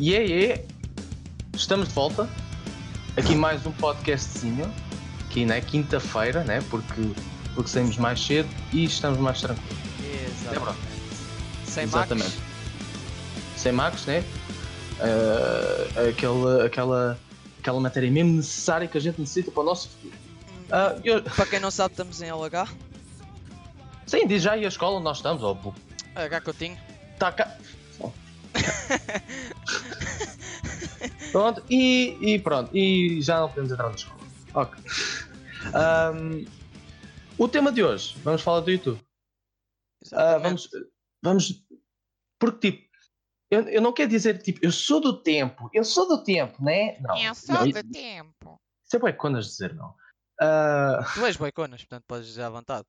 E é, é, estamos de volta. Aqui mais um podcastzinho. Aqui na quinta-feira, né? Porque, porque saímos mais cedo e estamos mais tranquilos. É? Exatamente. Sem Exatamente. Max, Sem Marcos, né? Ah, aquela, aquela, aquela matéria mesmo necessária que a gente necessita para o nosso futuro. Ah, eu- para quem não sabe, estamos em LH. sim, diz já aí a escola onde nós estamos, ó. bu- H Coutinho. Tá cá. pronto, e, e pronto, e já não podemos entrar na escola. Ok. Ahm, o tema de hoje, vamos falar do YouTube. Exatamente. vamos, vamos. Porque, tipo, eu, eu não quero dizer, tipo, eu sou do tempo, eu sou do tempo, né? Não. Eu sou não, do tempo. Isso é bué conas dizer, não. Ah, Tu és boiconas, portanto podes dizer à vontade.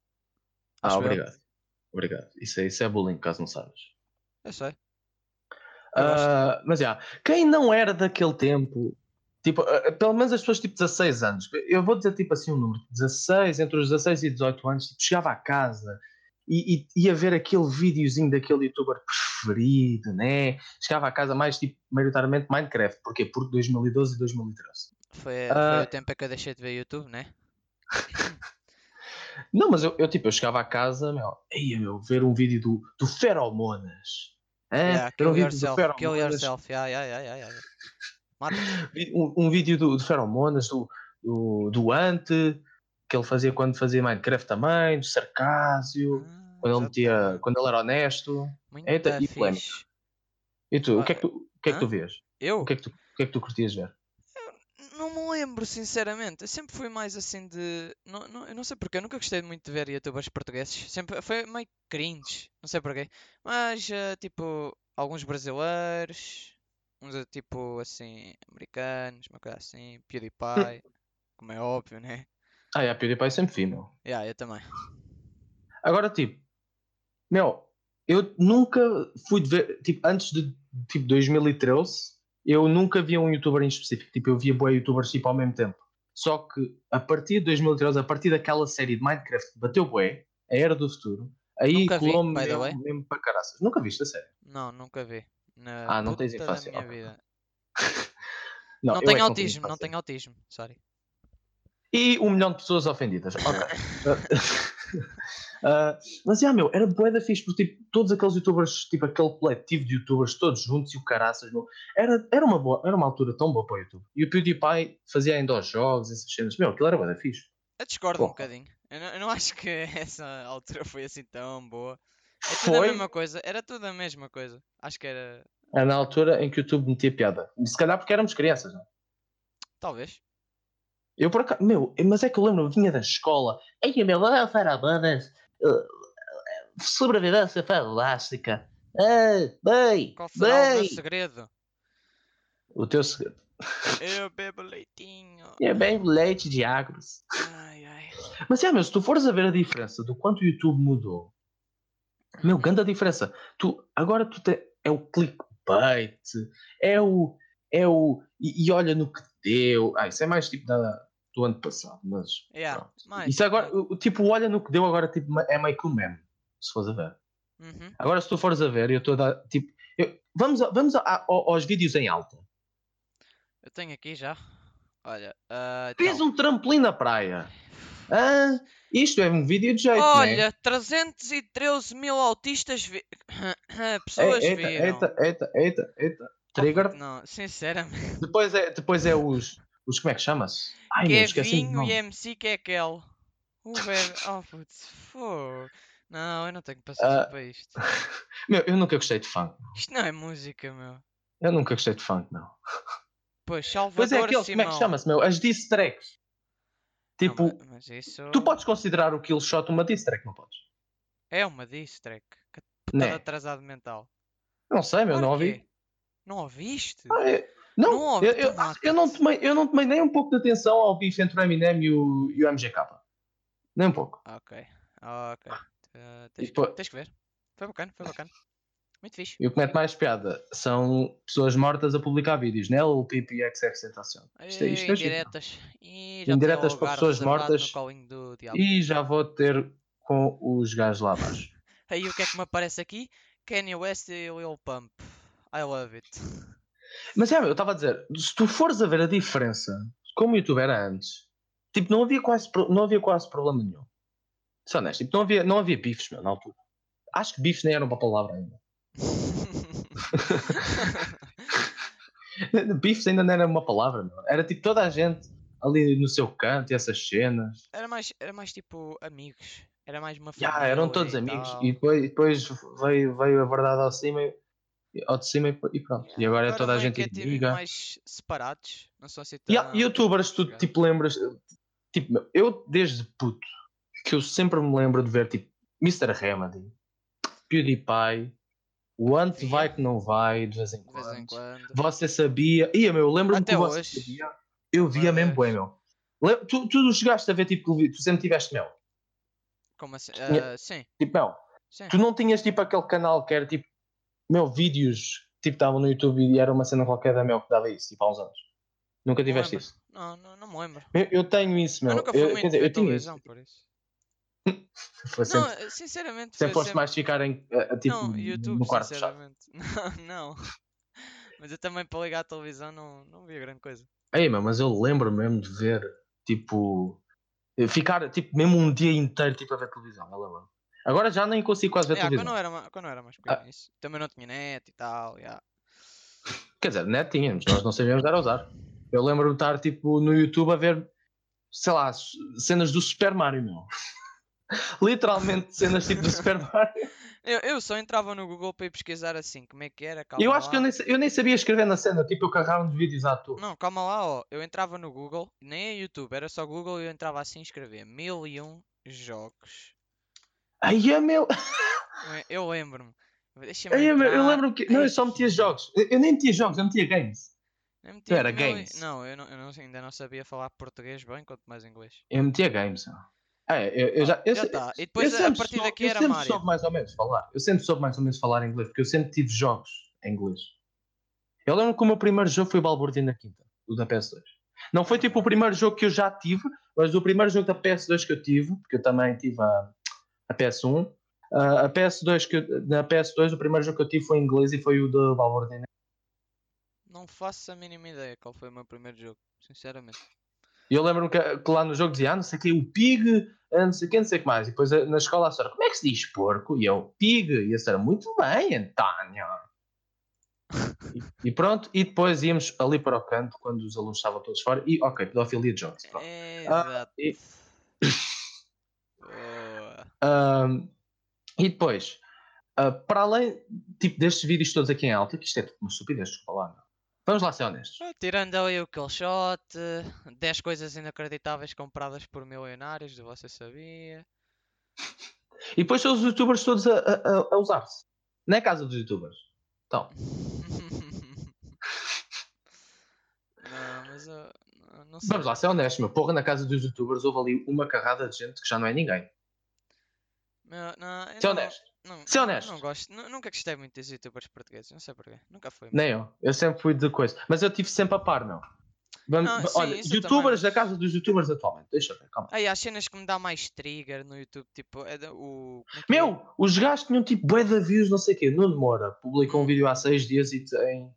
ah, Acho eu. obrigado. Obrigado. Isso é, isso é bullying, caso não sabes. Eu sei. Ah, mas já, quem não era daquele tempo, tipo, ah, pelo menos as pessoas tipo 16 anos, eu vou dizer tipo assim um número, 16, entre os 16 e 18 anos, tipo, chegava a casa e, e ia ver aquele videozinho daquele youtuber preferido, né? Chegava a casa mais tipo, maioritariamente Minecraft, porquê? Porque 2012 e 2013. Foi, Ah. foi o tempo em que eu deixei de ver YouTube, né? Não, mas eu, eu, tipo, eu chegava a casa, meu, ia meu, ver um vídeo do, do Feromonas. Hã? Yeah, um vídeo do yourself, kill yourself. Yeah, yeah, yeah, yeah, um, um vídeo do, do Feromonas, do, do, do Ante, que ele fazia quando fazia Minecraft também, do Sarcásio, Ah, quando, ele metia, quando ele era honesto. Muito Eita, e polémica. E tu, o Ah, que é que tu, o que é que tu vês? Eu? O que é que tu, o que é que tu curtias ver? Não me lembro, sinceramente. Eu sempre fui mais assim de. Não, não, eu não sei porquê, eu nunca gostei muito de ver youtubers portugueses. Sempre foi meio cringe, não sei porquê. Mas, eh, tipo, alguns brasileiros, uns eh, tipo assim, americanos, uma coisa assim, PewDiePie, como é óbvio, né? Ah, é, a PewDiePie sempre vi, meu. Yeah, eu também. Agora, tipo, meu, eu nunca fui de ver, tipo, antes de tipo 2013, eu nunca via um youtuber em específico, tipo, eu via boa youtubers tipo ao mesmo tempo. Só que a partir de 2013, a partir daquela série de Minecraft que bateu bué, a Era do Futuro, aí colou-me mesmo, mesmo para caraças. Nunca viste a série? Não, nunca vi. Na Ah, não tens infância, Da minha ok. vida. Não, Não, é tenho não autismo, não tenho autismo, sorry. E um milhão de pessoas ofendidas. Ok. Ah, mas já, meu, era bué da fixe, porque tipo, todos aqueles youtubers, tipo aquele coletivo de youtubers todos juntos e o caraças, meu, era, era, uma boa, era uma altura tão boa para o YouTube. E o PewDiePie fazia ainda os jogos, essas cenas, meu, aquilo era bué da fixe. Eu discordo um Porra. bocadinho. Eu não, eu não acho que essa altura foi assim tão boa. É tudo a Foi mesma coisa. Era tudo a mesma coisa. Acho que era. era na altura em que o YouTube metia piada. Se calhar porque éramos crianças, não? Talvez. Eu por acaso, meu, mas é que eu lembro, eu vinha da escola, ei meu, olha Farabanas, sobrevivência fantástica. Ah, bem, Qual será o meu bem. segredo? O teu segredo. Eu bebo leitinho. É bem leite de agros. Ai, ai. Mas é, meu, se tu fores a ver a diferença do quanto o YouTube mudou, meu, grande a diferença. Tu, agora tu te, é o clickbait, é o. É o. E, e olha no que deu. Ah, isso é mais tipo da, do ano passado, mas. Yeah. Isso agora, tipo, olha no que deu agora, tipo, é meio que um meme, se fores a ver. Uhum. Agora, se tu fores a ver, eu estou a dar, tipo, eu- vamos, a- vamos a- a- ao- aos vídeos em alta. Eu tenho aqui já. Olha. ah, Fez então. um trampolim na praia. Ah, isto é um vídeo de jeito, né? Olha, 313 mil autistas vi... pessoas eita, viram. eita, eita, eita, eita. Trigger. Não, sinceramente. Depois é, depois é os, os. Como é que chama-se? Ai, meu, esqueci o Kevinho nome. e MC que é aquele. O velho. Oh, putz. Não, eu não tenho paciência Ah. para isto. Meu, eu nunca gostei de funk. Isto não é música, meu. Eu nunca gostei de funk, não. Pois, Pois Salvador é aquele, como é que Simão. chama-se, meu? As diss tracks. Não, Tipo, ma- mas isso tu podes considerar o Killshot uma diss track, não podes? é uma diss track. Que Né? putada atrasado mental. Não sei, meu, Claro não que ouvi. é. Não ouviste? Ah, eu- não, Não eu, eu, eu não tomei, eu não tomei nem um pouco de atenção ao bife entre o Eminem e o, e o MGK. Nem um pouco. Ok, ok. Uh, tens, E pô- tens que ver. Foi bacana, foi bacana. Muito fixe. E o que mete mais piada são pessoas mortas a publicar vídeos, né? O Pipi e XX Tentação. Isto, é- isto é giro. indiretas. E já Indiretas para pessoas mortas. E já vou ter com os gajos lá abaixo. Aí o que é que me aparece aqui? Kanye West e Lil Pump. I love it. Mas é, eu estava a dizer, se tu fores a ver a diferença, como o YouTube era antes, tipo, não havia quase, não havia quase problema nenhum. Só honesto, tipo, não havia, não havia bifes, meu, na altura. Acho que bifes nem eram uma palavra ainda. bifes ainda não era uma palavra, meu. Era tipo toda a gente ali no seu canto e essas cenas. era, mais, era mais tipo amigos. Era mais uma família. eram todos e amigos. tal. E depois, depois veio, veio a verdade ao cima e, ao de cima e, pronto. E agora é toda a meio gente é, tipo, inimiga. mais separados. Não são assim E tão... há youtubers, tu tipo lembras. Tipo, eu desde puto que eu sempre me lembro de ver tipo Mr. Remedy, PewDiePie, o Ant Via. vai que não vai de vez em quando. vez em quando. Você sabia. Ia, meu, eu lembro-me que você hoje. sabia. Eu via mesmo, bué, meu. Tu, tu chegaste a ver tipo, tu sempre tiveste mel. Como assim? Ah, sim, Tipo, mel. sim. Tu não tinhas tipo aquele canal que era tipo, meu, vídeos tipo estavam no YouTube e era uma cena qualquer da Mel que dava isso, tipo há uns anos. Nunca tiveste isso. Não, não, não me lembro. Eu, eu tenho isso, meu. eu nunca fui Eu- quer dizer, eu tinha isso. por isso. Foi sempre, Não, sinceramente, sempre foste mais ficar em, a- a, tipo, Não, YouTube, no quarto fechado. Não, não. Mas eu também para ligar a televisão não, não via grande coisa. Ei, meu, mas eu lembro mesmo de ver, tipo, ficar tipo, mesmo um dia inteiro tipo, a ver televisão. Eu lembro. Agora já nem consigo quase ver Yeah, televisão. quando, era, quando eu era mais Ah. pequeno, isso. Também não tinha net e tal. yeah. Quer dizer, net tínhamos, nós não sabíamos dar a usar. Eu lembro de estar tipo no YouTube a ver, sei lá, cenas do Super Mario, meu. Literalmente cenas tipo do Super Mario. Eu, eu só entrava no Google para ir pesquisar assim, como é que era, calma Eu acho que eu lá. nem, eu nem sabia escrever na cena, tipo eu carregava uns vídeos à toa. Não, calma lá, ó. Eu entrava no Google, nem é YouTube, era só Google e eu entrava assim e escrevia mil e um jogos. Aí é meu. Eu- Eu lembro-me. Aí é meu. Eu entrar. lembro que. Não, eu Ai, só metia jogos. Eu, eu nem metia jogos, eu metia games. eu meti Tu era games? Não, eu, não, eu não- ainda não sabia falar português bem, quanto mais inglês. Eu metia games. meu. É, eu, eu já. Eu, já sei- tá. E eu depois, a sempre partir daqui eu era sempre Mario. soube mais ou menos falar. Eu sempre soube mais ou menos falar inglês, porque eu sempre tive jogos em inglês. Eu lembro que o meu primeiro jogo foi o Balburdino na Quinta, o da PS2. Não foi tipo o primeiro jogo que eu já tive, mas o primeiro jogo da PS2 que eu tive, porque eu também tive a, a PS1. ah, a PS2 que na PS2 o primeiro jogo que eu tive foi em inglês e foi o do Balburdino. Não faço a mínima ideia qual foi o meu primeiro jogo, sinceramente. E eu lembro-me que, que lá no jogo dizia, ah, não sei o que, o Pig, ah, não sei o que, não sei o que mais. E depois ah, na escola a senhora, como é que se diz porco? E eu, Pig. E a senhora, muito bem, António. E, e pronto, e depois íamos ali para o canto, quando os alunos estavam todos fora, e ok, pedofilia de jogos. Pronto. Exato. e- Ahm, e depois, ah, para além tipo, destes vídeos todos aqui em alta, que isto é tipo uma estupidez, desculpa lá, não. Vamos lá ser honestos. Ah, Tirando ali o kill shot, 10 coisas inacreditáveis compradas por milionários, de você sabia. E depois são os youtubers todos a, a- a- usar-se. Não é casa dos youtubers. Então, não, mas eu não- sei. vamos lá ser honestos, meu. Porra, na casa dos youtubers houve ali uma carrada de gente que já não é ninguém. Não, eu Ser não- honesto. Não, Ser não- honesto. Não gosto, nu- nunca gostei muito dos youtubers portugueses, não sei porquê. Nunca foi. Nem eu. Eu sempre fui de coisa. Mas eu tive sempre a par, meu. Vamos, Não, va- sim, olha, youtubers também, da casa dos youtubers atualmente. Deixa eu ver, calma. Aí há cenas que me dá mais trigger no YouTube, tipo, é da- o. é é? Meu, os gajos tinham tipo bué de views, não sei o quê. Nuno Moura publicou um vídeo há seis dias e tem.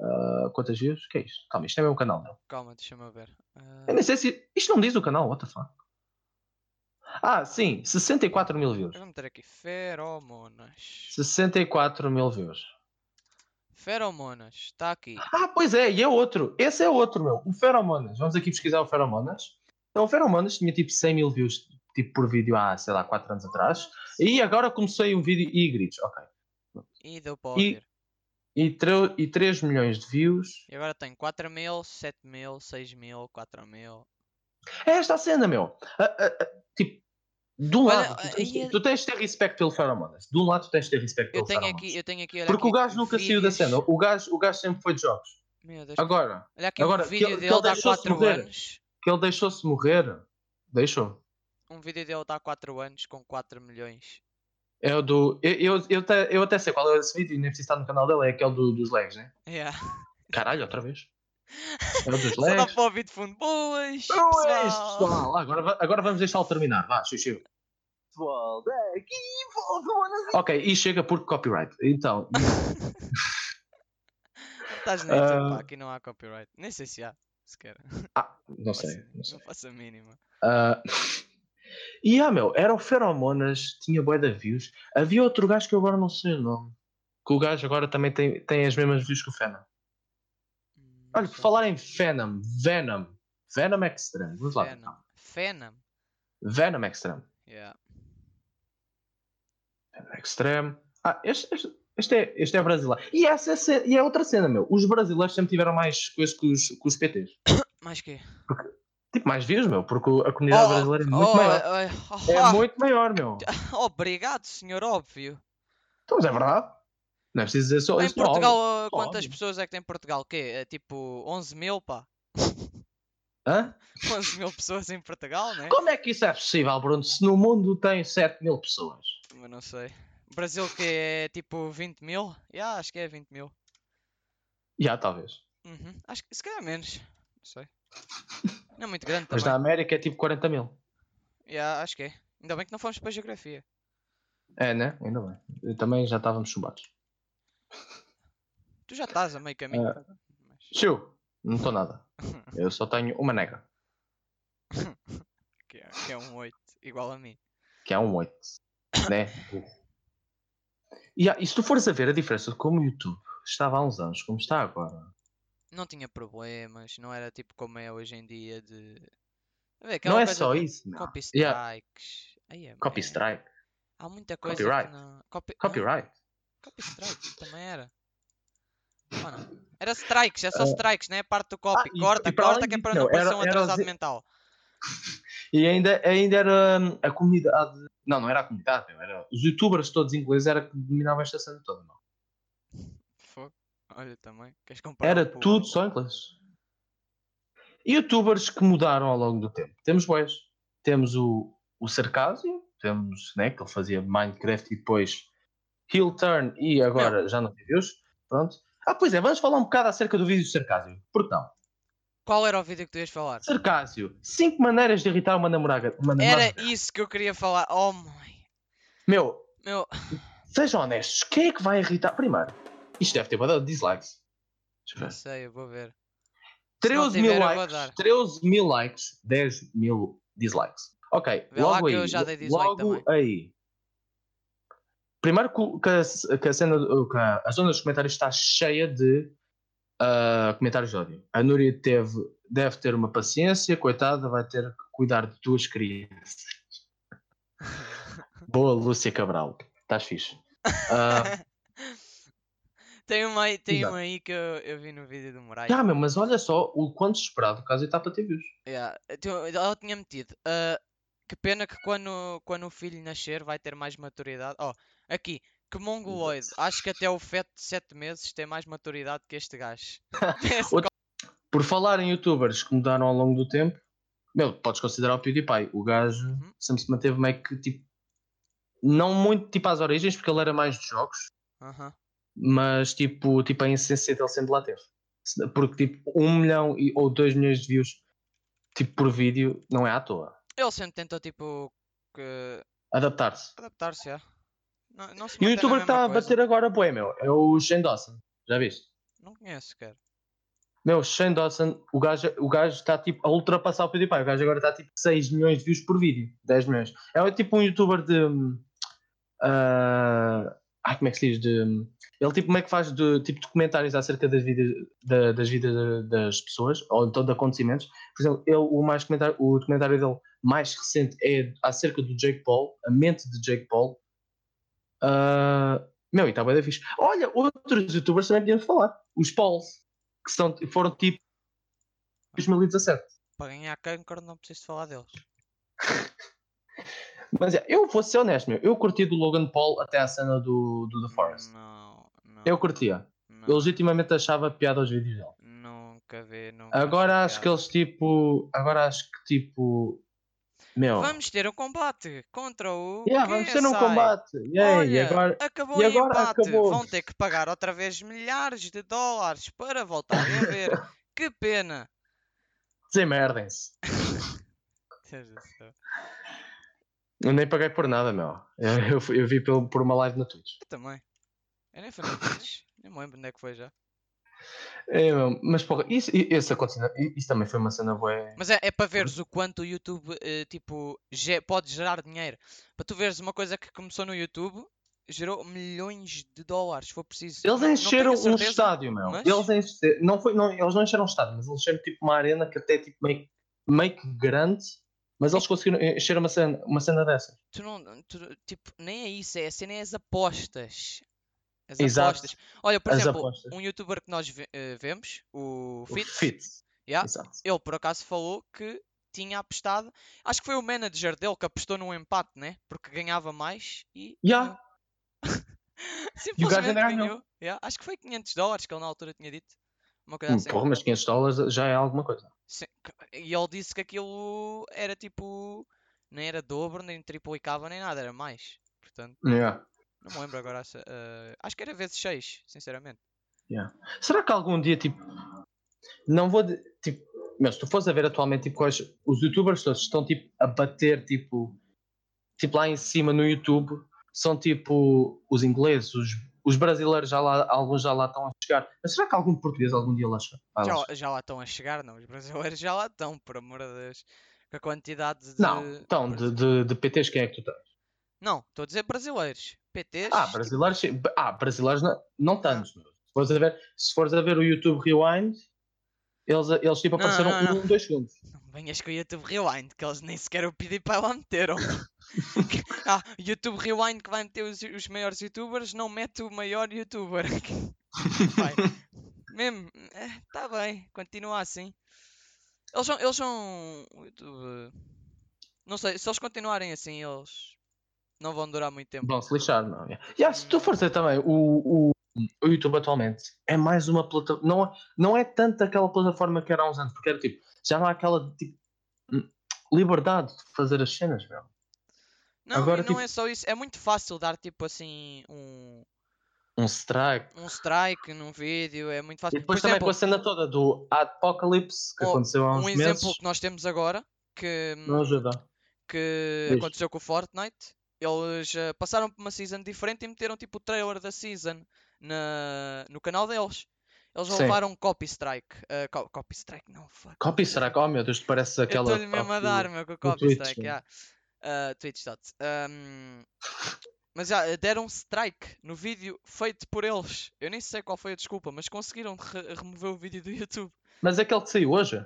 ah, quantas views? que é isto? Calma, isto é o meu canal, não. Calma, deixa-me ver. Ah, Eu nem sei se. Isto não diz o canal, what the fuck? Ah, sim, 64 mil views. vou meter aqui feromonas. 64 mil views. Feromonas, está aqui. Ah, pois é, e é outro. Esse é outro, meu. O Feromonas. Vamos aqui pesquisar o Feromonas. Então, o Feromonas tinha tipo 100 mil views tipo, por vídeo há, sei lá, 4 anos atrás. E agora comecei um vídeo e gritos, ok. E deu para E- ouvir. E, tre- e 3 milhões de views. E agora tem 4 mil, 7 mil, 6 mil, 4 mil. É esta a cena, meu. Ah, tipo, de um Olha, lado, tu tens, tu tens de ter respeito pelo Feromonas. De um lado, tu tens de ter respeito pelo Feromonas. aqui, eu tenho aqui, Porque o aqui, gajo nunca saiu da cena. O gajo, o gajo sempre foi de jogos. Agora, olha aqui agora, um que vídeo ele- que dele ele de há deixou-se 4 morrer. anos. que ele deixou-se morrer. Deixou. Um vídeo dele de há 4 anos com 4 milhões. É o do. Eu, eu, eu, até, eu até sei qual é esse vídeo, nem preciso estar no canal dele, é aquele do, dos legs, né? Yeah. Caralho, outra vez. É o dos Só dá para ouvir de fundo. Boas! Não isto, pessoal! pessoal. Agora, agora vamos deixá-lo terminar. Vá, Xuxu. Pessoal, daqui, Ok, e chega por copyright. Então, estás na pá, Ah. aqui não há copyright. Nem sei se há, sequer. Ah, não Faço- sei. Não sei. Não faço a mínima. Ah, e ah, meu, era o Feromonas, tinha bué de views. Havia outro gajo que eu agora não sei o nome. Que o gajo agora também tem, tem as mesmas views que o Venom. Olha, por falar em Venom, Venom, Venom Extreme, vamos lá. Venom. Venom. Venom Extreme. Yeah. Venom Extreme. Ah, este, este, este é, este é brasileiro. E, essa é, e é outra cena, meu. Os brasileiros sempre tiveram mais coisas que os, que os PTs. Mais que? Tipo, mais views, meu, porque a comunidade brasileira é muito maior. oh, É ah, muito maior, meu. Obrigado, senhor óbvio. Então, mas é verdade. Não é preciso dizer só Em isso. Portugal, óbvio, uh, quantas óbvio. pessoas é que tem em Portugal? O quê? É tipo 11 mil, pá. Hã? 11 mil pessoas em Portugal, né? Como é que isso é possível, Bruno? Se no mundo tem 7 mil pessoas. Mas não sei. Brasil que é tipo 20 mil? Yeah, acho que é 20 mil. Já, talvez. Uhum. Acho que se calhar menos. Não sei. Não é muito grande Mas também. na América é tipo 40 mil. Yeah, acho que é. Ainda bem que não fomos para a geografia. É, né? Ainda bem. Eu também já estávamos chumbados. Tu já estás a meio caminho. Ah. Mas- Tio, não estou nada. Eu só tenho uma negra, que, é, que é um 8, igual a mim. que é um 8. né? E, ah, e se tu fores a ver a diferença de como o YouTube estava há uns anos, como está agora. Não tinha problemas, não era tipo como é hoje em dia de. Ver, Não é só isso, não. Copy Yeah. strikes. Aí é- Copy strike. Há muita coisa Copyright. não. Copy... Copyright. Strike também era. Ou não? Era strikes, é só Ah. strikes, não é a parte do copy. e- corta, e para corta que é para não parecer era- um era atrasado os- mental. E ainda, ainda era a comunidade. Não, não era a comunidade, era os youtubers todos ingleses era que dominavam esta cena toda. Não. Olha também. Queres comparar Era o- tudo só inglês. Youtubers que mudaram ao longo do tempo. Temos bois. Temos o, o Sarcasio, temos, né, que ele fazia Minecraft e depois Heel Turn e agora já não tem views. Pronto. Ah, pois é, vamos falar um bocado acerca do vídeo do Sarcasio. Por que não? Qual era o vídeo que tu ias falar? Sarcasio, 5 maneiras de irritar uma namorada. Uma namorada. Era isso que eu queria falar. Oh, mãe. Meu, Meu, sejam honestos, quem é que vai irritar? Primeiro, isto deve ter badado dislikes. Deixa eu não ver. sei, eu vou ver. Se não 13 mil tiver, likes, 13 mil likes, 10 mil dislikes. Ok, Vê logo que aí. eu já dei dislike logo também. aí. Primeiro que, a, que a cena, que a, zona dos comentários está cheia de ah, comentários de ódio. A Núria teve, deve ter uma paciência, coitada, vai ter que cuidar de duas crianças. Boa, Lúcia Cabral. Estás fixe. Ah, tem uma aí, tem Exato. uma aí que eu, eu vi no vídeo do Moraes. já, meu, mas olha só o quanto esperado o caso está para ter views. Yeah. então, Ela tinha metido. ah, que pena que quando, quando o filho nascer vai ter mais maturidade. Oh, aqui, que mongoloide. Acho que até o feto de 7 meses tem mais maturidade que este gajo. Por falar em youtubers que mudaram ao longo do tempo, meu, podes considerar o PewDiePie. O gajo Uhum. sempre se manteve meio que tipo. Não muito tipo às origens, porque ele era mais de jogos, Aham. mas tipo, tipo a essência dele sempre lá teve. Porque tipo, um milhão e, ou dois milhões de views tipo, por vídeo não é à toa. Ele sempre tentou tipo que Adaptar-se. adaptar-se, já. Não, não E o youtuber que está a bater agora, bué, meu, é o Shane Dawson. Já viste? Não conheço sequer. Meu, Shane Dawson, o gajo o gajo está tipo a ultrapassar o PewDiePie. O gajo agora está tipo 6 milhões de views por vídeo. 10 milhões. É tipo um youtuber de. ah, ai, como é que se diz? De, hum, ele tipo meio que faz de, tipo documentários acerca das vidas, da- das vidas das pessoas, ou então de acontecimentos. Por exemplo, ele, o, mais comentário, o documentário dele mais recente é acerca do Jake Paul, a mente de Jake Paul. Ah, meu, e está bem da fixe. Olha, outros youtubers também podíamos falar. Os Pauls, que são, foram tipo 2017. Para ganhar cancro não preciso falar deles. Mas é, eu vou ser honesto, meu. Eu curti do Logan Paul até a cena do, do The Forest. Não, não. Eu curtia. não, Eu legitimamente achava piada aos vídeos dele. Nunca vi, nunca Agora acho que piada. eles tipo. Agora acho que tipo. Meu. Vamos ter um combate contra o. Yeah, vamos ter um combate. Yeah, Olha, e agora. acabou e agora empate. acabou. Vão ter que pagar outra vez milhares de dólares para voltarem a ver. que pena. Desemerdem-se. Eu nem paguei por nada, meu. Eu, eu, eu vi pelo, por uma live na Twitch. Eu também. Eu nem fui no Twitch. Nem me lembro onde é que foi já. É, mas porra, isso, i- essa continua, i- isso também foi uma cena boa. Mas é, é para veres o quanto o YouTube eh, tipo, pode gerar dinheiro. Para tu veres uma coisa que começou no YouTube, gerou milhões de dólares, se for preciso. Eles encheram um estádio, meu. mas- Eles, encheram, não foi, não, eles não encheram um estádio, mas eles encheram tipo uma arena que até é tipo meio, meio que grande, mas eles conseguiram encher uma cena, uma cena dessas. Tu não, tu- tipo, nem é isso, é a cena é as apostas. As Exato. apostas. Olha, por As exemplo, apostas. um youtuber que nós ve- eh, vemos, o O Fit, Fit. yeah, Exato. ele por acaso falou que tinha apostado. Acho que foi o manager dele que apostou num empate, né? Porque ganhava mais e. Yeah. Simplesmente o gajo ainda ganhou. ganhou. Yeah, Acho que foi 500 dólares que ele na altura tinha dito. Uma coisa Hum, assim. Porra, mas 500 dólares já é alguma coisa. Sim, que- E ele disse que aquilo era tipo. Nem era dobro, nem triplicava, nem nada, era mais. Portanto, Yeah. Não me lembro agora. eh, acho que era vezes 6, sinceramente. Será que algum dia, tipo, não vou, de- tipo, mas se tu fores a ver atualmente, tipo, quais, os youtubers todos estão, tipo, a bater, tipo, tipo, lá em cima no YouTube, são, tipo, os ingleses, os, os brasileiros, já lá, alguns já lá estão a chegar. Mas será que algum português algum dia lá chega? Lá Já, já lá estão a chegar, não. Os brasileiros já lá estão, por amor de Deus. Com a quantidade de. Não, então, de, de, de PTs, quem é que tu tens? Não, estou a dizer brasileiros. PTs. Ah, brasileiros, ah, brasileiros não, não tantos, meu. Se fores a ver, se fores a ver o YouTube Rewind, eles, eles tipo, Não, apareceram não, não. um, dois segundos. Não venhas com o YouTube Rewind, que eles nem sequer o PewDiePie lá meteram. ah, YouTube Rewind que vai meter os, os maiores youtubers, não mete o maior youtuber. Vai. Mesmo, está bem, continua assim. Eles são, eles são YouTube. Não sei, se eles continuarem assim, eles não vão durar muito tempo. Vão se lixar, não é? E ah, se tu fores ver também, o, o, o YouTube atualmente é mais uma plataforma. Não, é- não é tanto aquela plataforma que era há uns anos, porque era tipo, já não há aquela tipo, hum, liberdade de fazer as cenas, meu. Não, agora, não tipo- é só isso, é muito fácil dar tipo assim um, Um strike. um strike num vídeo, é muito fácil. E depois Por também exemplo, com a cena toda do Apocalypse que Oh, aconteceu há uns um meses. exemplo que nós temos agora que, Não ajuda. que Diz. aconteceu com o Fortnite. Eles eh, passaram por uma season diferente e meteram tipo o trailer da season na, no canal deles. Eles Sim. levaram copy strike. eh, co- copy strike, não, fuck. Copy strike, oh meu Deus, parece aquela. estou-lhe mesmo a dar, meu, com o copy Twitch, strike. yeah. Ah, Twitch dot. Ahm, mas já eh, deram strike no vídeo feito por eles. Eu nem sei qual foi a desculpa, mas conseguiram re- remover o vídeo do YouTube. Mas aquele que saiu hoje?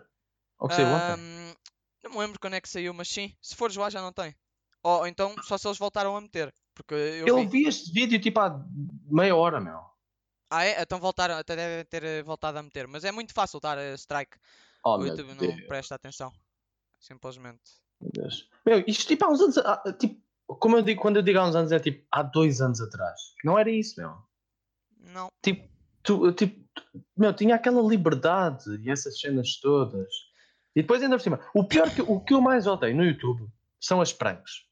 Ou que saiu ontem? Ahm, não me lembro quando é que saiu, mas sim, se fores lá já não tem. Ou, ou então só se eles voltaram a meter. Porque eu Eu vi. vi este vídeo tipo há meia hora, meu. Ah, é? Então voltaram, até devem ter eh, voltado a meter. Mas é muito fácil dar strike. Oh, o YouTube não Deus. presta atenção. Simplesmente. Meu Deus. Meu, isto tipo há uns anos. Tipo, como eu digo, quando eu digo há uns anos, é tipo há dois anos atrás. Não era isso, meu. Não. Tipo, tu, tipo, meu, tinha aquela liberdade e essas cenas todas. E depois ainda por cima, o pior que o que eu mais odeio no YouTube são as pranks.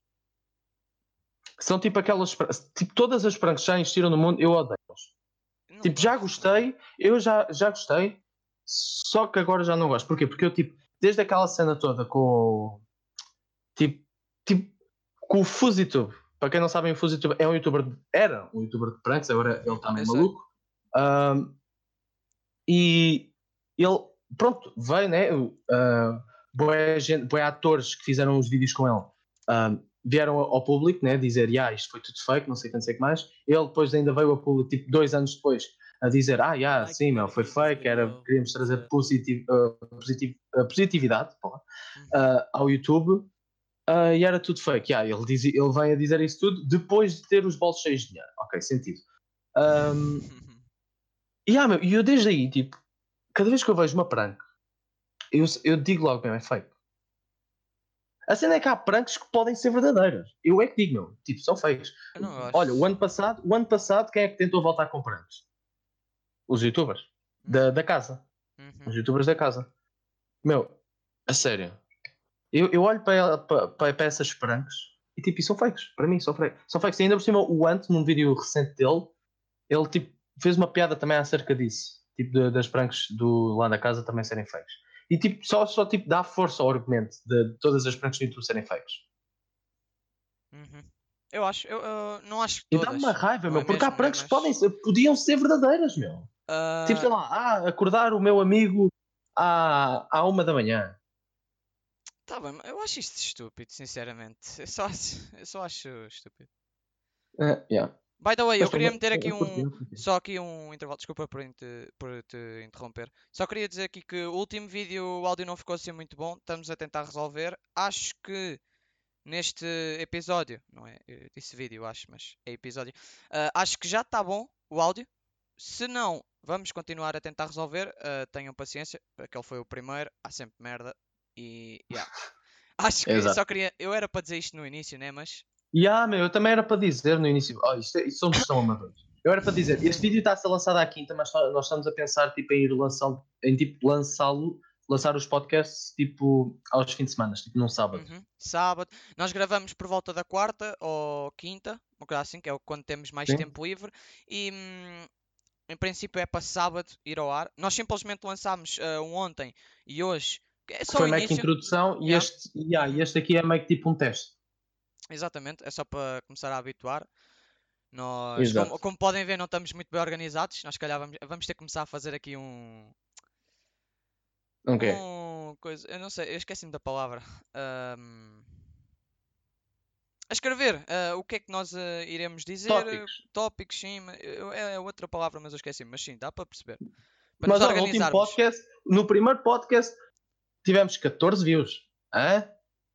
São tipo aquelas. Tipo, todas as pranks que já existiram no mundo, eu odeio-as. Tipo, já gostei, eu já, já gostei, só que agora já não gosto. Porquê? Porque eu, tipo, desde aquela cena toda com o. Tipo, tipo com o Fuzitube. Para quem não sabe, o Fuzitube é um youtuber. Era um youtuber de pranks, agora ele está meio maluco. Ahm, e ele, pronto, veio, né? Uh, boé, gente, boé atores que fizeram os vídeos com ele ahm, vieram ao público, né? Dizer, yeah, isto foi tudo fake, não sei o que, não sei que mais. Ele depois ainda veio ao público, tipo, dois anos depois, a dizer, ah, yeah, sim, meu, foi fake, era, queríamos trazer É. positiv, uh, positiv- uh, positividade porra, Uhum. uh, ao YouTube. uh, e era tudo fake. Yeah, ele, diz, ele vem a dizer isso tudo depois de ter os bolsos cheios de dinheiro. Ok, sentido. Um, e ah, meu, e eu desde aí, tipo, cada vez que eu vejo uma prank, eu, eu digo logo, meu, é fake. A cena é que há pranks que podem ser verdadeiras. Eu é que digo, meu, tipo, são fakes. Gosto. Olha, o ano passado, o ano passado, quem é que tentou voltar com pranks? Os youtubers da, da casa. Uhum. Os youtubers da casa. Meu, a sério. Eu, eu olho para, para, para, para essas pranks e tipo, e são fakes. Para mim, são fakes. São fakes. E ainda por cima, o Ant, num vídeo recente dele, ele tipo, fez uma piada também acerca disso. Tipo, de- das pranks do, lá da casa também serem fakes. E tipo, só, só tipo, dá força ao argumento de, de todas as pranks do YouTube serem fakes. Uhum. Eu acho, eu, eu não acho que E todas. dá-me uma raiva, Não meu, é porque há mesmo, é pranks que podem ser, podiam ser verdadeiras, meu. Tipo, sei lá, ah, acordar o meu amigo à, à uma da manhã. tá bem, eu acho isto estúpido, sinceramente. Eu só acho, eu só acho estúpido. Eh, yeah. By the way, eu queria meter aqui eu curti, um. Só aqui um intervalo, desculpa por, por te interromper. Só queria dizer aqui que o último vídeo, o áudio não ficou assim muito bom. Estamos a tentar resolver. Acho que neste episódio, não é? Eu disse vídeo, acho, mas é episódio. ah, acho que já está bom o áudio. Se não, vamos continuar a tentar resolver. ah, tenham paciência, aquele foi o primeiro. Há sempre merda. E. yeah. Acho que Exato. só queria. Eu era para dizer isto no início, né? Mas. Yeah, meu, eu também era para dizer no início. Oh, isto, é- isto somos tão amadores. Eu era para dizer, este vídeo está a ser lançado à quinta, mas nós estamos a pensar tipo, em ir lançá-lo, em tipo lançá-lo, lançar os podcasts tipo aos fins de semana, tipo num sábado. Uhum. Sábado. Nós gravamos por volta da quarta ou quinta, uma coisa assim, que é quando temos mais Sim. tempo livre. E hum, em princípio é para sábado ir ao ar. Nós simplesmente lançámos ah, um ontem e hoje. É só Foi meio que introdução e Yeah. este, yeah, e este aqui é meio que tipo um teste. Exatamente, é só para começar a habituar. Nós, como, como podem ver, não estamos muito bem organizados. Nós, se calhar, vamos, vamos ter que começar a fazer aqui um. Ok. um coisa, eu não sei, eu esqueci-me da palavra. Ahm, a escrever ah, o que é que nós ah, iremos dizer. Tópicos. Tópicos, sim, eu- é outra palavra, mas eu esqueci-me. Mas sim, dá para perceber. Para Mas ó, no último podcast, no primeiro podcast, tivemos 14 views. Hã?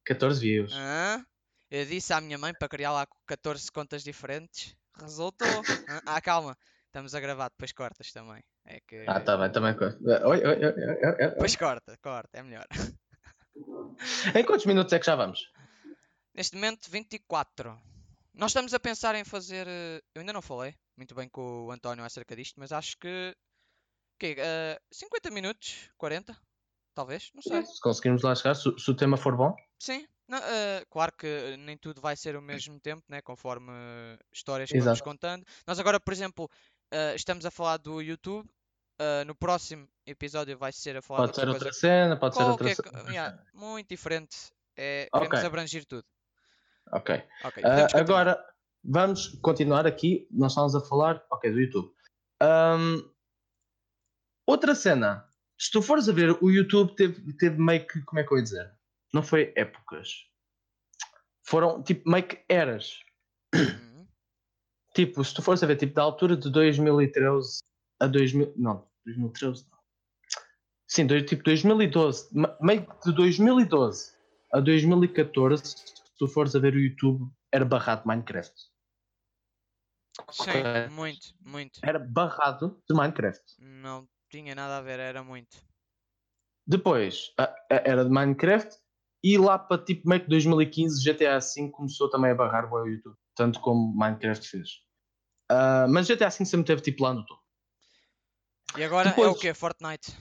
14 views. Hã? Eu disse à minha mãe para criar lá 14 contas diferentes. Resultou. Hã? Ah, calma. Estamos a gravar, depois cortas também. É que. Ah, tá bem, também. co- Oi, oi, oi, oi, oi, oi. Depois corta, corta, é melhor. Em quantos minutos é que já vamos? Neste momento, 24. Nós estamos a pensar em fazer. eh, Eu ainda não falei muito bem com o António acerca disto, mas acho que. que 50 minutos? 40? Talvez? Não sei. Se conseguirmos lá chegar, se, se o tema for bom. Sim. Não, eh, claro que nem tudo vai ser ao mesmo tempo, né? conforme eh, histórias que vamos Exato. contando. Nós agora, por exemplo, eh, estamos a falar do YouTube. eh, no próximo episódio vai ser a falar Pode de ser outra coisa. cena, pode ser outra cena. yeah, muito diferente. É, Ok. Queremos abranger tudo. Ok. Ok, podemos continuar. agora, vamos continuar aqui. Nós estamos a falar, ok, do YouTube. Ahm, outra cena. Se tu fores a ver, o YouTube teve, teve meio que, como é que eu ia dizer? Não foi épocas. Foram, tipo, meio que eras. Uhum. Tipo, se tu fores a ver, tipo, da altura de 2013 a 2000... Não, 2013 não. Sim, dois- tipo, 2012. me- Meio que de 2012 a 2014, se tu fores a ver o YouTube, era barrado de Minecraft. Sim, muito, muito. Era barrado de Minecraft. Não tinha nada a ver, era muito. Depois, a- a- era de Minecraft e lá para tipo meio que 2015 GTA V começou também a barrar o YouTube, tanto como Minecraft fez. Ah, mas GTA V sempre teve tipo lá no topo. E agora é o Depois- quê? Fortnite.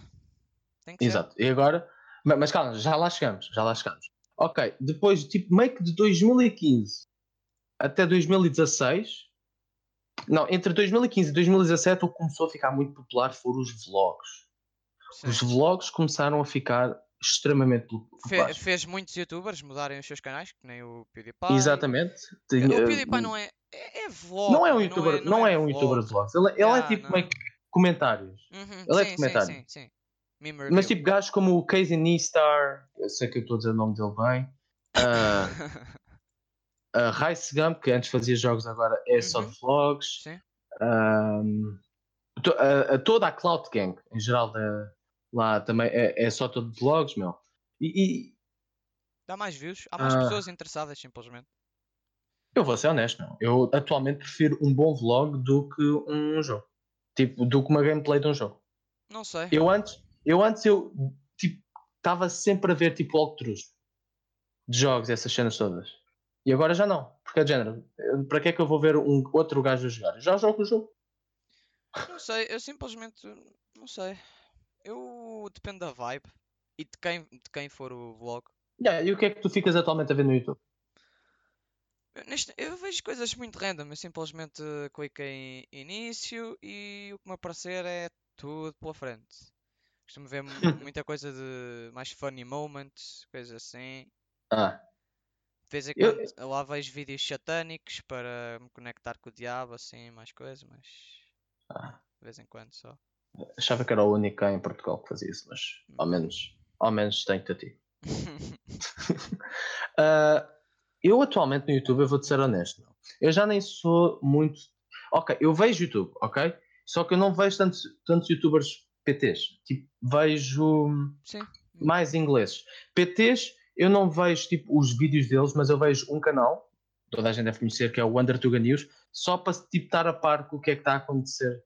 Tem que ser. Exato. E agora, ma- mas calma, já lá chegamos, já lá chegamos. Ok, depois tipo meio que de 2015 até 2016, não, entre 2015 e 2017 o que começou a ficar muito popular foram os vlogs. Sim. Os vlogs começaram a ficar extremamente Fe- fez muitos youtubers mudarem os seus canais, que nem o PewDiePie. Exatamente. O Tinha- PewDiePie não é. É, é vlog. não é um não youtuber, não é, um vlog. youtuber de vlogs. Ele, ele é Yeah, tipo não. meio que comentários. Uhum, Ele é de sim, sim, comentário. sim, sim. Mas tipo gajos como o Casey Neistar, eu sei que eu estou a dizer o nome dele bem. ah, a Rice Gump, que antes fazia jogos, agora é só Uhum. de vlogs. Sim. Ahm, to- a- a toda a Cloud Gang, em geral, da- lá também é, é só todo de vlogs, meu. E, e Dá mais views. Há mais Ah. pessoas interessadas, simplesmente. eu vou ser honesto, meu. Eu atualmente prefiro um bom vlog do que um jogo. Tipo, do que uma gameplay de um jogo. Não sei. Eu antes, eu antes eu tipo estava sempre a ver tipo walkthroughs de jogos, essas cenas todas. E agora já não, porque é de género. Para que é que eu vou ver um outro gajo a jogar? Já jogo o jogo. Não sei, eu simplesmente. Não sei. Eu. Depende da vibe. E de quem, de quem for o vlog. Yeah, e o que é que tu ficas atualmente a ver no YouTube? Eu, neste- eu vejo coisas muito random. Eu simplesmente clico em início e o que me aparecer é tudo pela frente. Costumo ver mu- muita coisa de mais funny moments, coisas assim. Ah, De vez em quando eu lá vejo vídeos satânicos para me conectar com o diabo, assim, mais coisas, mas ah. de vez em quando só. Achava que era o único em Portugal que fazia isso, mas ao menos, ao menos tenho-te a ti. Uh, eu atualmente no YouTube, eu vou-te ser honesto, não. eu já nem sou muito. Ok, eu vejo YouTube, ok? Só que eu não vejo tantos, tantos youtubers PTs. Tipo, vejo Sim. mais ingleses. PTs, eu não vejo tipo os vídeos deles, mas eu vejo um canal, toda a gente deve conhecer, que é o Undertuga News, só para tipo, estar a par com o que é que está a acontecer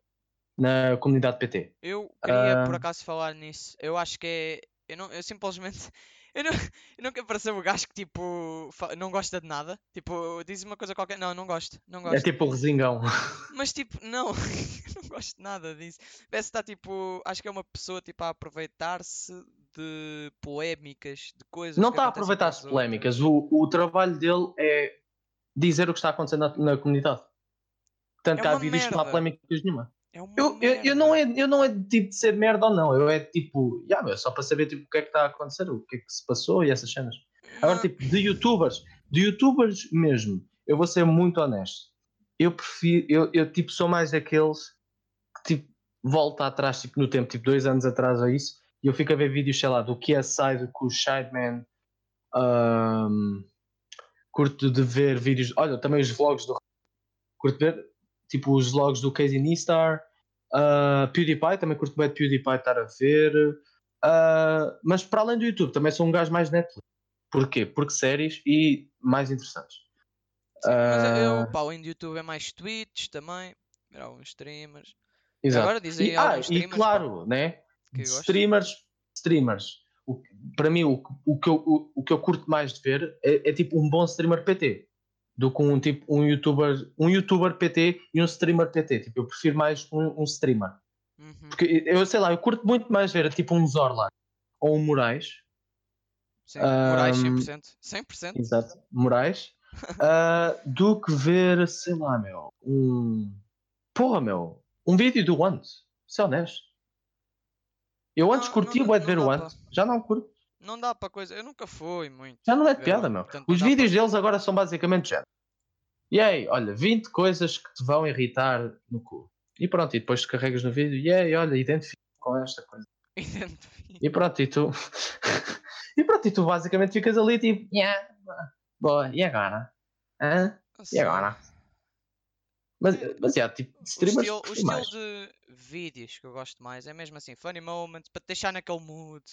na comunidade PT. Eu queria por Ah. acaso falar nisso. Eu acho que é. Eu, não, eu simplesmente. Eu não, eu não quero parecer o gajo que tipo não gosta de nada. Tipo, diz uma coisa qualquer. Não, não gosto. Não É gosto. tipo o resingão. Mas tipo, não, não gosto nada disso. Parece que está tipo. Acho que é uma pessoa tipo a aproveitar-se de polémicas, de coisas. Não está a acontecem com aproveitar as as outras. polémicas. O, o trabalho dele é dizer o que está acontecendo na, na comunidade. Tanto É há vídeos que não há polémicas nenhuma. É Eu, eu, eu, não é, eu não é de tipo de ser merda ou não. Eu é tipo, yeah, meu, só para saber tipo, o que é que está a acontecer, o que é que se passou e essas cenas. Agora, Não- tipo, de youtubers, de youtubers mesmo, eu vou ser muito honesto. Eu prefiro, eu, eu tipo, sou mais daqueles que tipo, volta atrás, tipo, no tempo, tipo, dois anos atrás a isso, e eu fico a ver vídeos, sei lá, do QSI, do com o Shideman, ahm, curto de ver vídeos, olha, também os vlogs do curto de ver, tipo, os vlogs do Casey Neistar, ah, PewDiePie, também curto bem de PewDiePie estar a ver, ah, mas para além do YouTube, também sou um gajo mais Netflix. Porquê? Porque séries e mais interessantes. Sim, mas eu, Ah, eu, pá, além do YouTube é mais Twitch também. Ver alguns streamers. exato. Agora dizem E, ah, e streamers. pá, claro, né? streamers, streamers. O, para mim, o, o, que eu, o, o que eu curto mais de ver é, é tipo um bom streamer PT do que um tipo um youtuber, um youtuber PT e um streamer PT. Tipo, eu prefiro mais um, um streamer. Uhum. Porque eu sei lá, eu curto muito mais ver tipo um Zorla ou um Moraes. Sim, Moraes Ahm, 100%. 100%. Exato, Moraes. ah, do que ver, sei lá, meu, um. Porra, meu, um vídeo do Antes. Se é honesto. Eu antes Não, curtia bué de ver o. Já não curto. Não dá para coisa. Eu nunca fui muito. Já não é ver piada, o- meu. portanto, Os vídeos para- deles agora são basicamente género. E aí, olha, 20 coisas que te vão irritar no cu. E pronto, e depois te carregas no vídeo e aí, olha, identifica com esta coisa. Identifico. E pronto, e tu. e pronto, e tu basicamente ficas ali tipo, yeah, boa, e agora? Hã? E agora? Mas, mas yeah, tipo, O streamers. estilo, o estilo de vídeos que eu gosto mais é mesmo assim, funny moments, para te deixar naquele mood.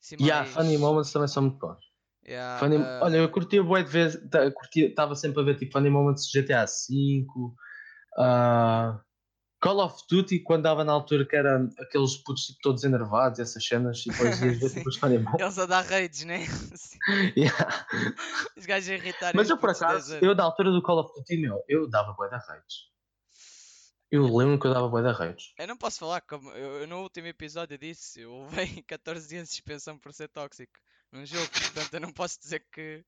Assim, Yeah, mais- funny moments também são muito bons. Yeah, Funny- ah, Olha, eu curtia bué de ver, estava sempre a ver tipo funny moments de GTA V, ah, Call of Duty, quando dava na altura que era aqueles putos tipo, todos enervados, essas cenas, e depois ias ver Sim. tipo os funny moments. Eles a dar raids, né? Sim, Yeah. Os gajos a irritarem Mas eu por de 10 acaso, eu na altura do Call of Duty, meu, eu dava bué da raids. Eu lembro que eu dava bué da raids. Eu não posso falar como eu, eu no último episódio disse, eu levei 14 dias de suspensão por ser tóxico num jogo, portanto eu não posso dizer que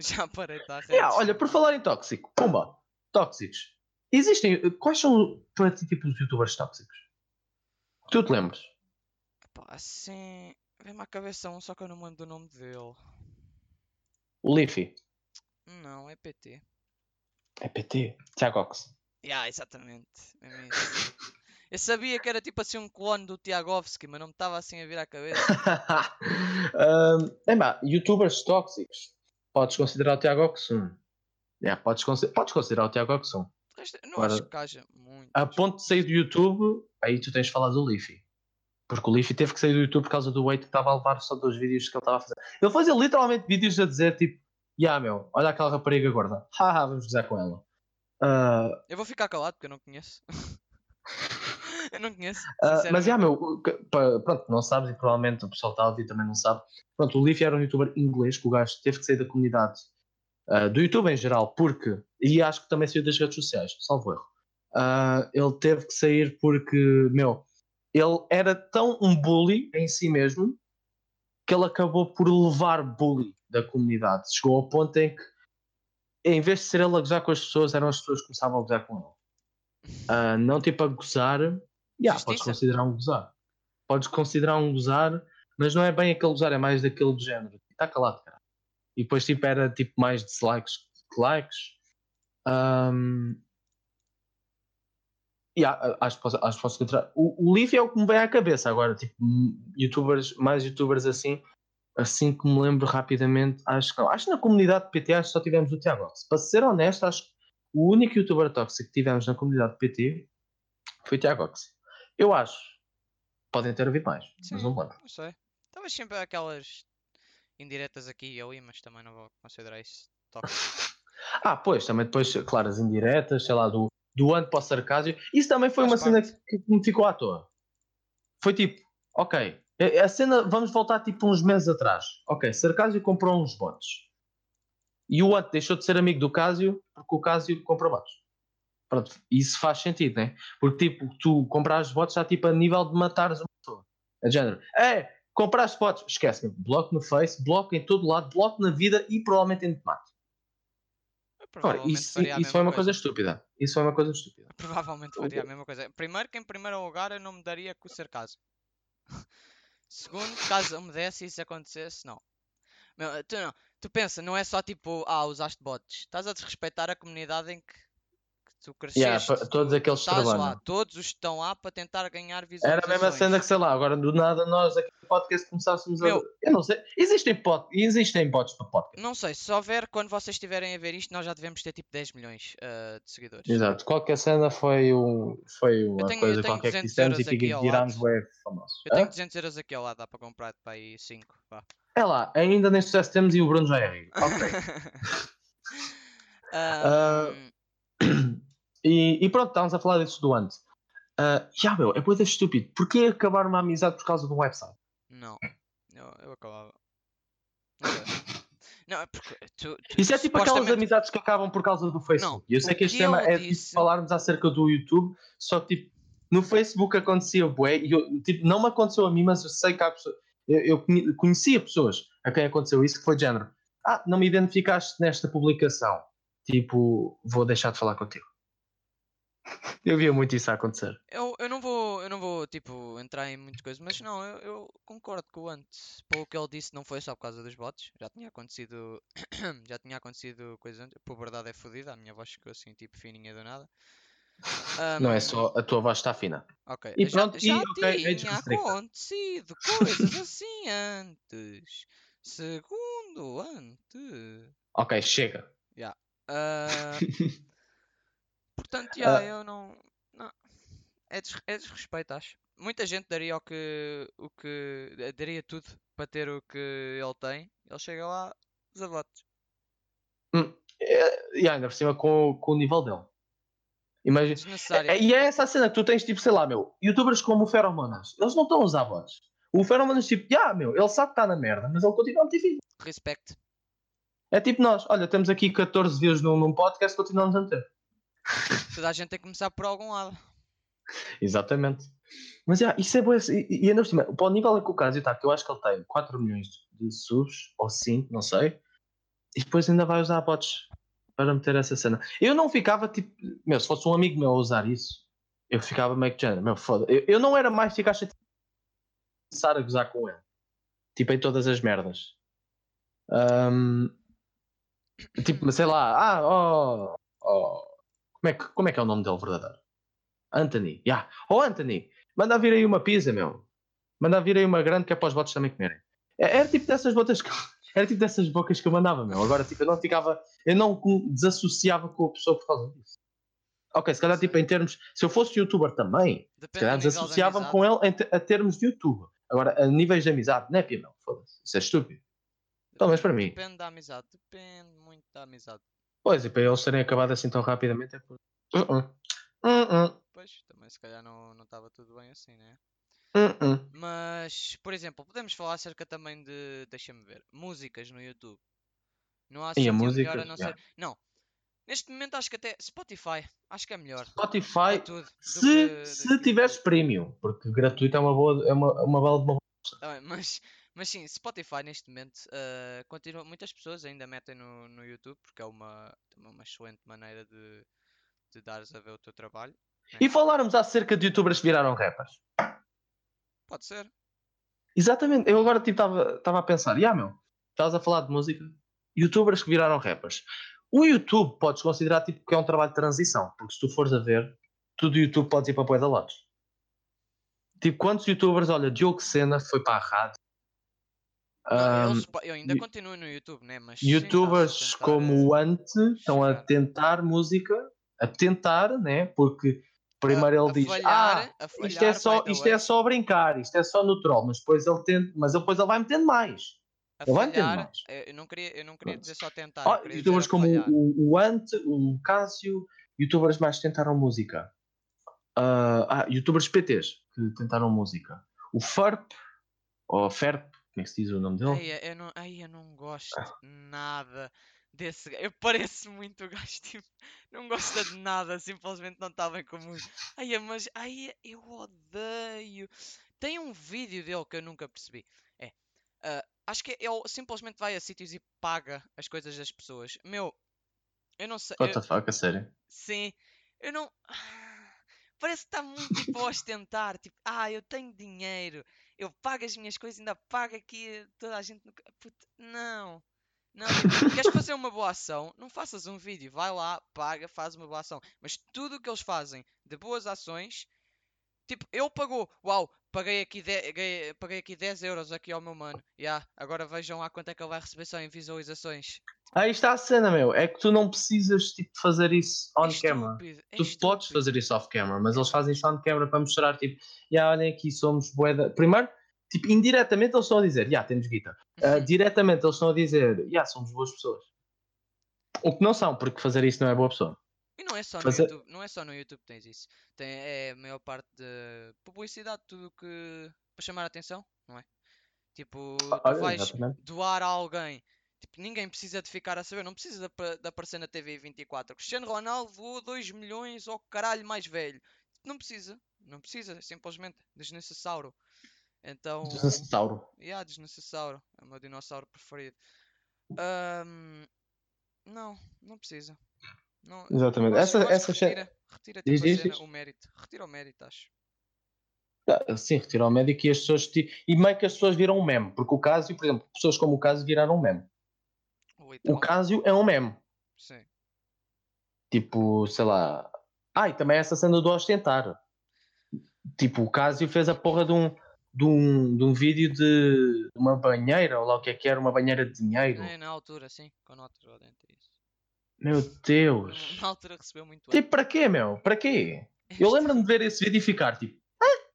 já parei de dar raids. Yeah, olha, por falar em tóxico, pumba, tóxicos. Existem, quais são para ti tipo os youtubers tóxicos? Que tu te lembres? Pá, assim, vem-me à cabeça um, só que eu não me lembro do nome dele. O Leafy. Não, é PT. É PT. Tiago Ox. Yeah, exatamente. isso. Eu sabia que era tipo assim um clone do Tiagovski, mas não me estava assim a vir à cabeça. um, é pá, youtubers tóxicos. Podes considerar o Tiago Ox um. Yeah, podes, consi- podes considerar o Tiago Ox um. Não Agora, acho que haja muito. A ponto de sair do YouTube, aí tu tens de falar do Leafy. Porque o Leafy teve que sair do YouTube por causa do weight que estava a levar só dos vídeos que ele estava a fazer. Ele fazia literalmente vídeos a dizer tipo, ya meu, olha aquela rapariga gorda. Haha, vamos gozar com ela. Ah, Eu vou ficar calado porque eu não conheço. eu não conheço. ah, mas já sinceramente. meu, pronto, não sabes e provavelmente o pessoal está a ouvir também não sabe. Pronto, o Leafy era um youtuber inglês que o gajo teve que sair da comunidade ah, do YouTube em geral, porque, e acho que também saiu das redes sociais, salvo erro. Ah, ele teve que sair porque, meu, ele era tão um bully em si mesmo que ele acabou por levar bully da comunidade. Chegou ao ponto em que, em vez de ser ele a gozar com as pessoas, eram as pessoas que começavam a gozar com ele. Ah, não tipo a gozar, yeah, podes considerar um gozar. Podes considerar um gozar, mas não é bem aquele gozar, é mais daquele do género. Está calado, cara. E depois tipo, era tipo mais dislikes que likes. E há- acho, posso- acho que posso encontrar. O, o é o que me vem à cabeça agora. Tipo, youtubers, mais youtubers assim. Assim que me lembro rapidamente, acho que não. Acho que na comunidade de PT acho que só tivemos o Tiago Ox. Para ser honesto, acho que o único youtuber tóxico que tivemos na comunidade de PT foi o Tiago Ox. Eu acho. Podem ter havido mais, mas Sim. não me lembro. Não sei. Talvez sempre aquelas indiretas aqui e ali, mas também não vou considerar isso top. Ah, pois, também depois, claro, as indiretas, sei lá, do, do ano para o sarcásio. Isso também foi Faz uma cena parte. que, que me ficou à toa. Foi tipo, ok, a, a cena, vamos voltar tipo uns meses atrás. Ok, sarcásio comprou uns bots. E o Ant deixou de ser amigo do Cásio porque o Cásio comprou bots. Pronto, isso faz sentido, né? Porque tipo, tu comprares bots já tipo a nível de matares uma pessoa. É de género. É, compraste bots, esquece-me. Bloco no Face, bloco em todo lado, bloco na vida e provavelmente em tomate. Ora, isso, isso foi mesma uma coisa estúpida. Isso foi uma coisa estúpida. Provavelmente faria a mesma coisa. Primeiro, que em primeiro lugar eu não me daria com o sarcasmo. Segundo, caso eu me desse e isso acontecesse, não. Meu, tu não. Tu pensa, não é só tipo, ah, usaste bots. Estás a desrespeitar a comunidade em que tu cresceste. Yeah, todos aqueles que estás lá. trabalham. Todos os que estão lá para tentar ganhar Era visualizações. a mesma cena que, sei lá, agora do nada nós aqui no podcast começássemos Meu. a. Eu não sei. Existem, pod... Existem bots para podcast. Não sei, se houver, quando vocês estiverem a ver isto, nós já devemos ter tipo 10 milhões ah, de seguidores. Exato. Qualquer cena foi, um... foi uma tenho- coisa qualquer que 200 dissemos e virámos lado. web famosos. Eu tenho Hã? 200 euros aqui ao lado, dá para comprar para aí 5. Vá. É lá, ainda nem sucesso temos e o Bruno já é rico. Ok. Ah, e, e pronto, estávamos a falar disso do antes. Uh, já, meu, é coisa estúpido. Porquê acabar uma amizade por causa de um website? Não, eu, eu acabava. Não, é porque tu, tu Isso é tipo aquelas supostamente- amizades que acabam por causa do Facebook. Não, E eu sei que este tema é tipo disse- falarmos acerca do YouTube, só que tipo, no Facebook acontecia bué, e eu, tipo, não me aconteceu a mim, mas eu sei que há pessoas, eu, eu conhe- conhecia pessoas a quem aconteceu isso, que foi de género, ah, não me identificaste nesta publicação, tipo, vou deixar de falar contigo. Eu via muito isso a acontecer. Eu, eu não vou, eu não vou tipo entrar em muitas coisas, mas não, eu, eu concordo com o antes. Pelo que ele disse, não foi só por causa dos bots. Já tinha acontecido, já tinha acontecido coisas antes. Por verdade é fodida, a minha voz ficou assim tipo fininha do nada. Não é só a tua voz está fina. Ok, E já, pronto, e já ok, é tinha desrestricta. acontecido coisas assim antes. Segundo antes. Ok, chega. Ah, portanto, Ah. já, eu não. não. É, des, é desrespeito, acho. Muita gente daria o que. o que. daria tudo para ter o que ele tem. Ele chega lá, zavotes. É, e ainda por cima com, com o nível dele. Imagina. É- E é essa a cena que tu tens, tipo, sei lá, meu, youtubers como o Feromonas, eles não estão a usar bots. O Feromonas, tipo, ah, meu, ele sabe que está na merda, mas ele continua a meter vídeo. Respect. É tipo nós, olha, temos aqui 14 views num, num podcast, continuamos a meter. Toda a gente tem que começar por algum lado. Exatamente. Mas, yeah, isso é bom. E, e ainda por cima, para o nível que o Casio está, que eu acho que ele tem 4 milhões de subs, ou 5, não sei, e depois ainda vai usar bots para meter essa cena. Eu não ficava, tipo, meu, se fosse um amigo meu a usar isso, eu ficava meio que género, meu, foda. Eu, eu não era mais ficar chateado começar a gozar com ele. Tipo, em todas as merdas. Ahm, tipo, sei lá, ah, oh, oh, como, é que, como é que é o nome dele verdadeiro? Anthony, yeah. Oh Anthony, manda vir aí uma pizza, meu. Manda vir aí uma grande que é para os bots também comerem. É- Era tipo dessas botas que era tipo dessas bocas que eu mandava, meu. Agora tipo, eu não ficava, eu não desassociava com a pessoa por causa disso. Ok, se calhar tipo em termos, se eu fosse youtuber também, se Depende calhar do nível de desassociava-me amizade. com ele a termos de YouTube. Agora, a níveis de amizade, não é pia, não, foda-se. Isso é estúpido. Menos para mim. Depende da amizade. Depende muito da amizade. Pois, e para eles terem acabado assim tão rapidamente é por. Uh-uh. Uh-uh. Pois, também se calhar não não estava tudo bem assim, né? Uh-uh. Mas, por exemplo, podemos falar acerca também de, deixa-me ver, músicas no YouTube. Não há E a música, melhor a não yeah. ser. Não, neste momento acho que até Spotify, acho que é melhor. Spotify, tudo. do se, que- se que tiveres premium, porque gratuito é uma boa, é uma, uma bela de uma Tá bem, mas, mas sim, Spotify neste momento ah, continua. Muitas pessoas ainda metem no, no YouTube porque é uma, uma excelente maneira de, de dares a ver o teu trabalho. E falarmos acerca de youtubers que viraram rappers. Pode ser. Exatamente, eu agora estava tipo, a pensar, já meu, estavas a falar de música, youtubers que viraram rappers. O YouTube podes considerar tipo, que é um trabalho de transição, porque se tu fores a ver, tu do YouTube podes ir para Poeda Lotes. Tipo, quantos youtubers, olha, Diogo Sena foi para a rádio. Não, Um, eles pa- eu ainda continuo no YouTube, né? Mas a youtubers como eh, o Ante estão a tentar música, a tentar, né? Porque primeiro a ele diz: falhar, Ah, a isto é, só, isto é só brincar, isto é só no troll, mas depois ele tenta, mas depois ele vai metendo mais. A Ele vai metendo falhar, mais. eh, eu não queria, eu não queria Pronto. dizer só tentar, dizer youtubers a como o, o Ante, o Cássio, youtubers mais que tentaram música. Ah, ah, youtubers PTs que tentaram música. O Ferp, ou Ferp, como é que se diz o nome dele? Ai, eu não, ai, eu não gosto nada desse gajo. Eu pareço muito o gajo, tipo, não gosta de nada, simplesmente não está bem com música. Ai, mas, ai, eu odeio. Tem um vídeo dele que eu nunca percebi. É, ah, acho que ele simplesmente vai a sítios e paga as coisas das pessoas. Meu, eu não sei. What the fuck, a sério? Sim, eu não. Parece que está muito tipo a ostentar. Tipo, ah, eu tenho dinheiro, eu pago as minhas coisas, ainda pago aqui toda a gente. no Puta, não, não. queres fazer uma boa ação? Não faças um vídeo, vai lá, paga, faz uma boa ação. Mas tudo o que eles fazem de boas ações, tipo, ele pagou, uau, paguei aqui, 10, ganhei- paguei aqui 10 euros aqui ao meu mano. Ya, agora vejam lá quanto é que ele vai receber só em visualizações. Aí está a cena, meu. É que tu não precisas tipo, de fazer isso on é camera. estúpido, é Tu podes estúpido. fazer isso off camera, mas eles fazem isso on camera para mostrar, tipo, já olhem aqui, somos boeda. Primeiro, tipo, indiretamente eles estão a dizer, já temos guita. Ah, diretamente eles estão a dizer, já somos boas pessoas. O que não são, porque fazer isso não é boa pessoa. E não é só no Fazer- YouTube, não é só no YouTube que tens isso. Tem, é a maior parte de publicidade, tudo que para chamar a atenção, não é? Tipo, tu Olha, vais exatamente. doar a alguém. Tipo, ninguém precisa de ficar a saber, não precisa de, de aparecer na TV 24. Cristiano Ronaldo doou 2 milhões ao caralho mais velho. Não precisa, não precisa, simplesmente desnecessário. Então, Dinossauro. yeah, desnecessário. É o meu dinossauro preferido. Ahm, não, não precisa. Não, Exatamente. acho- Essa, essa che- retira, retira Diz, tipo, diz, cena, diz. o mérito. Retira o mérito, acho. Ah, Sim, retira o médico e as pessoas. ti- E meio que as pessoas viram um meme. Porque o Cásio, por exemplo, pessoas como o Cásio viraram um meme. O Literalmente, Cásio é um meme. Sim. Tipo, sei lá. Ah, e também essa cena do ostentar. Tipo, o Cásio fez a porra de um, de um, de um vídeo de uma banheira, ou lá o que é que era, uma banheira de dinheiro. É, na altura, sim, com notas lá dentro. Isso. Meu Deus. Na altura recebeu muito Tipo, para quê, meu? Para quê? Eu lembro-me de ver esse vídeo e ficar tipo. "Ah?"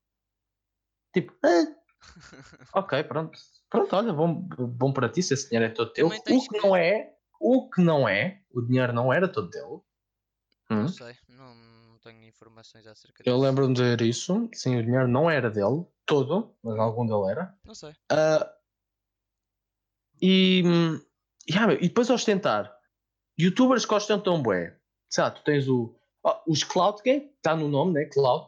Tipo, "Ah?" ok, pronto. Pronto, olha, bom, bom para ti, se esse dinheiro é todo teu. O que que- não é, o que não é, o dinheiro não era todo teu. Hum? Não sei, não, não tenho informações acerca Eu disso. lembro-me de ver isso. Sim, o dinheiro não era dele, todo, mas algum dele era. Não sei. Ah, e, yeah, meu, e depois ostentar. Youtubers que ostentam bué. Sei lá, tu tens o, oh, os Cloud Game, está no nome, né? Cloud.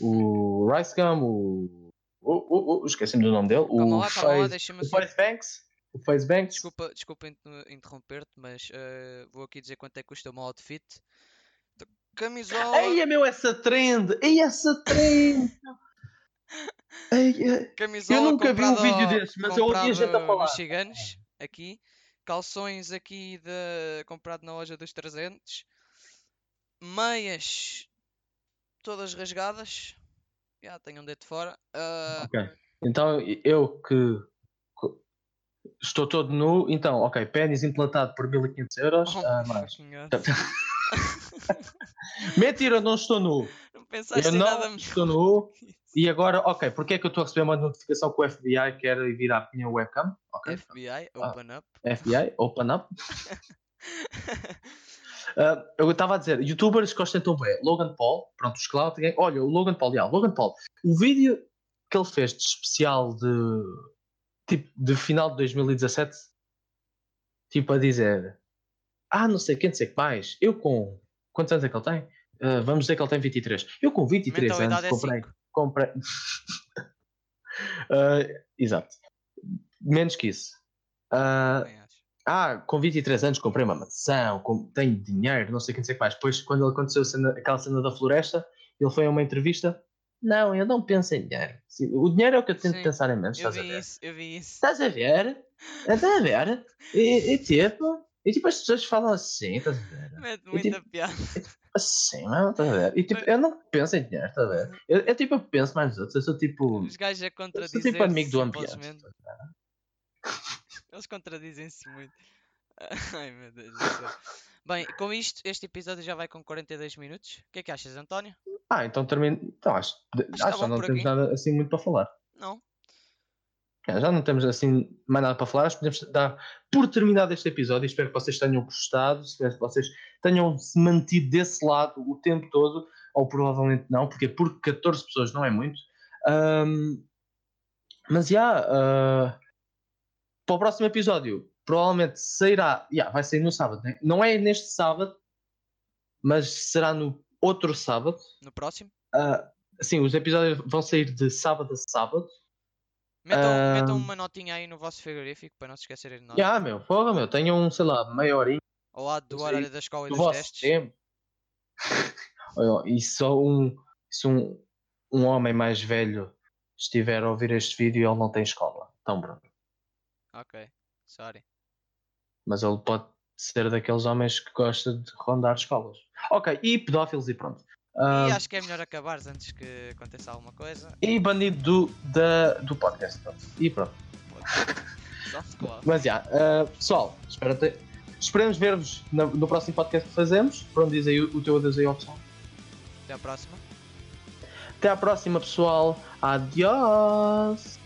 O Rice Gum, o. o, o, esqueci-me do nome dele. Calma o lá, calma lá, Face, deixa-me o assim. Face Banks. O Face Banks. Desculpa, desculpa inter- interromper-te, mas eh, vou aqui dizer quanto é que custa o meu outfit. Camisola. Ei, meu, essa trend! Ei, essa trend! Ei, eh, Camisola nunca vi um vídeo desses, mas eu ouvi a gente a falar. nos Ciganos, aqui. Calções aqui de... comprado na loja dos 300. Meias todas rasgadas. Já tenho um dedo de fora. Ah, Ok. Então eu que estou todo nu, então, ok, pênis implantado por 1500 euros. oh God. Mentira, não estou nu. Não pensaste Eu não nada estou nu. E agora, ok, porque é que eu estou a receber uma notificação que o FBI quer vir à minha webcam? Ok, FBI, Ah. open up. FBI, open up. Ah, eu estava a dizer, youtubers que ostentam bem, Logan Paul, pronto, os Cloud. Olha, o Logan Paul, já, Logan Paul, o vídeo que ele fez de especial de tipo de final de 2017, tipo a dizer, ah, não sei quem, não sei que mais, eu com quantos anos é que ele tem? Ah, vamos dizer que ele tem 23. Eu com 23 anos Mentalidade é comprei, 5. comprei. Ah, exato, menos que isso. Ah, acho. ah, com 23 anos comprei uma mansão, com- tenho dinheiro, não sei o que, mais. Depois, quando aconteceu cena- aquela cena da floresta, ele foi a uma entrevista. Não, eu não penso em dinheiro. O dinheiro é o que eu tento Sim, pensar em menos, Eu estás a ver? isso, eu vi isso. Estás a ver? Estás a ver? E, e tipo, E tipo, as pessoas falam assim, estás a ver? Mete E, muita tipo, piada. Assim, não, estás a ver? E tipo, eu não penso em dinheiro, estás a ver? Eu, eu tipo, eu penso mais nos outros, eu sou tipo. Os gajos a Eu sou contradizer tipo amigo do ambiente. simplesmente. Eles contradizem-se muito. Ai meu Deus do céu. Bem, com isto, este episódio já vai com 42 minutos. O que é que achas, António? Ah, então termino. Então acho, acho, que tá que bom não temos aqui. nada assim muito para falar. Não? É, Já não temos assim mais nada para falar, acho que podemos dar por terminado este episódio. Espero que vocês tenham gostado, espero que vocês tenham se mantido desse lado o tempo todo, ou provavelmente não, porque porque 14 pessoas não é muito. Ahm, mas já, ah, para o próximo episódio, provavelmente sairá, já, vai sair no sábado, né? não é neste sábado, mas será no outro sábado. No próximo? Ah, sim, os episódios vão sair de sábado a sábado. Metam, metam Ah. uma notinha aí no vosso frigorífico para não se esquecerem de nós. Já, meu, porra, meu, tenham, sei lá, meia horinha Ao lado do horário da escola e do dos vosso testes. tempo. E só um, se um, um homem mais velho estiver a ouvir este vídeo, ele não tem escola. Então, pronto. Ok, sorry. Mas ele pode ser daqueles homens que gosta de rondar escolas. Ok, e pedófilos e pronto. E Ah, acho que é melhor acabares antes que aconteça alguma coisa. e bandido do, da, do podcast. Pronto. E pronto. Mas já, ah, pessoal, espero ter- esperemos ver-vos no, no próximo podcast que fazemos. Pronto, diz aí o, o teu adeus aí ao pessoal. Até à próxima. Até à próxima, pessoal. Adiós!